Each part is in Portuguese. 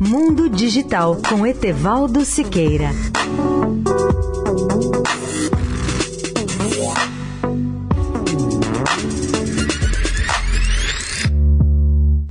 Mundo Digital com Etevaldo Siqueira.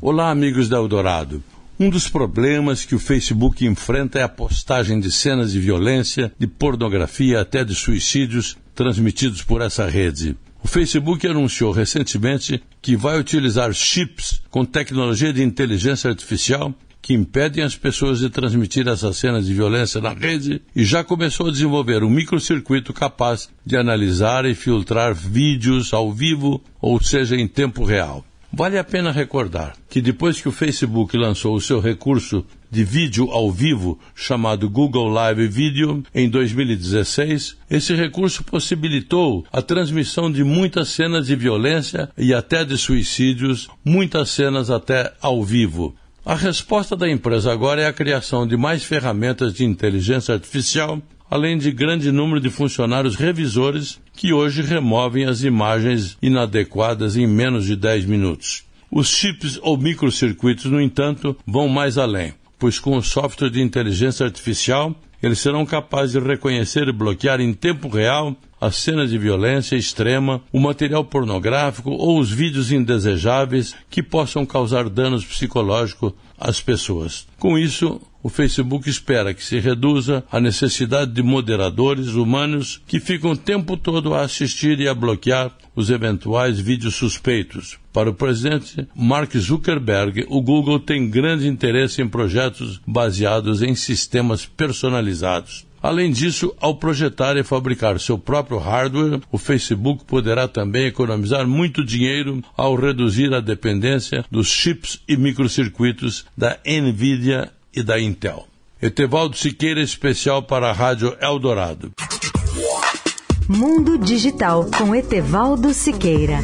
Olá, amigos da Eldorado. Um dos problemas que o Facebook enfrenta é a postagem de cenas de violência, de pornografia, até de suicídios transmitidos por essa rede. O Facebook anunciou recentemente que vai utilizar chips com tecnologia de inteligência artificial que impedem as pessoas de transmitir essas cenas de violência na rede e já começou a desenvolver um microcircuito capaz de analisar e filtrar vídeos ao vivo, ou seja, em tempo real. Vale a pena recordar que depois que o Facebook lançou o seu recurso de vídeo ao vivo chamado Google Live Video em 2016, esse recurso possibilitou a transmissão de muitas cenas de violência e até de suicídios, muitas cenas até ao vivo. A resposta da empresa agora é a criação de mais ferramentas de inteligência artificial além de grande número de funcionários revisores que hoje removem as imagens inadequadas em menos de 10 minutos. Os chips ou microcircuitos, no entanto, vão mais além, pois com o software de inteligência artificial eles serão capazes de reconhecer e bloquear em tempo real as cenas de violência extrema, o material pornográfico ou os vídeos indesejáveis que possam causar danos psicológicos às pessoas. Com isso, o Facebook espera que se reduza a necessidade de moderadores humanos que ficam o tempo todo a assistir e a bloquear os eventuais vídeos suspeitos. Para o presidente Mark Zuckerberg, o Google tem grande interesse em projetos baseados em sistemas personalizados. Além disso, ao projetar e fabricar seu próprio hardware, o Facebook poderá também economizar muito dinheiro ao reduzir a dependência dos chips e microcircuitos da Nvidia e da Intel. Etevaldo Siqueira, especial para a Rádio Eldorado. Mundo Digital com Etevaldo Siqueira.